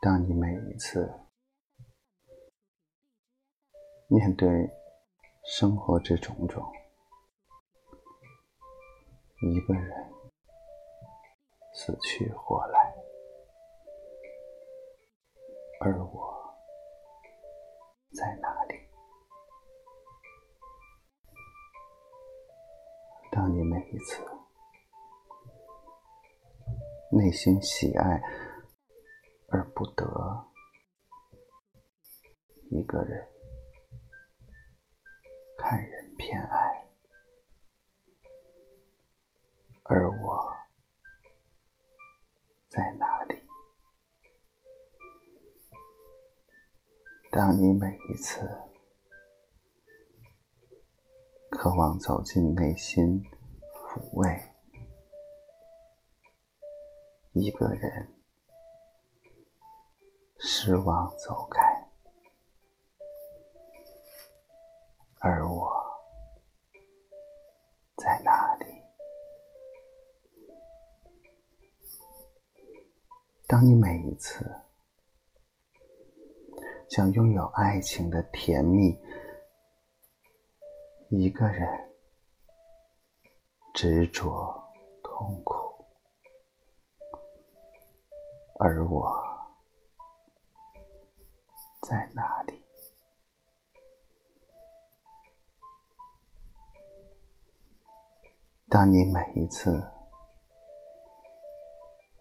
当你每一次面对生活之种种，一个人死去活来，而我在哪里？当你每一次内心喜爱而不得一个人，看人偏爱，而我在哪里？当你每一次渴望走进内心，抚慰一个人，失望走开，而我在哪里？当你每一次想拥有爱情的甜蜜，一个人执着痛苦，而我在哪里？当你每一次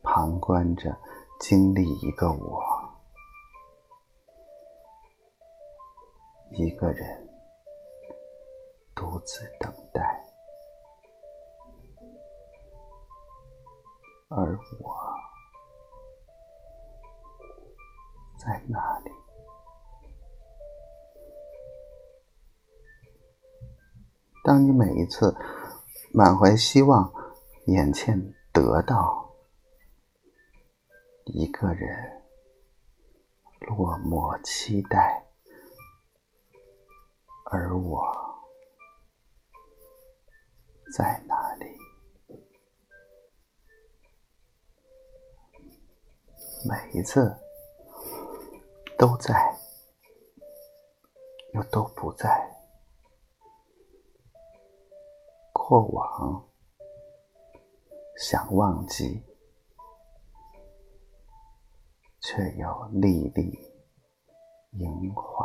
旁观着经历一个我，一个人独自等待，而我在哪里？当你每一次满怀希望，眼前得到一个人，落寞期待，而我在哪里？每一次都在，又都不在。过往想忘记，却又历历萦怀。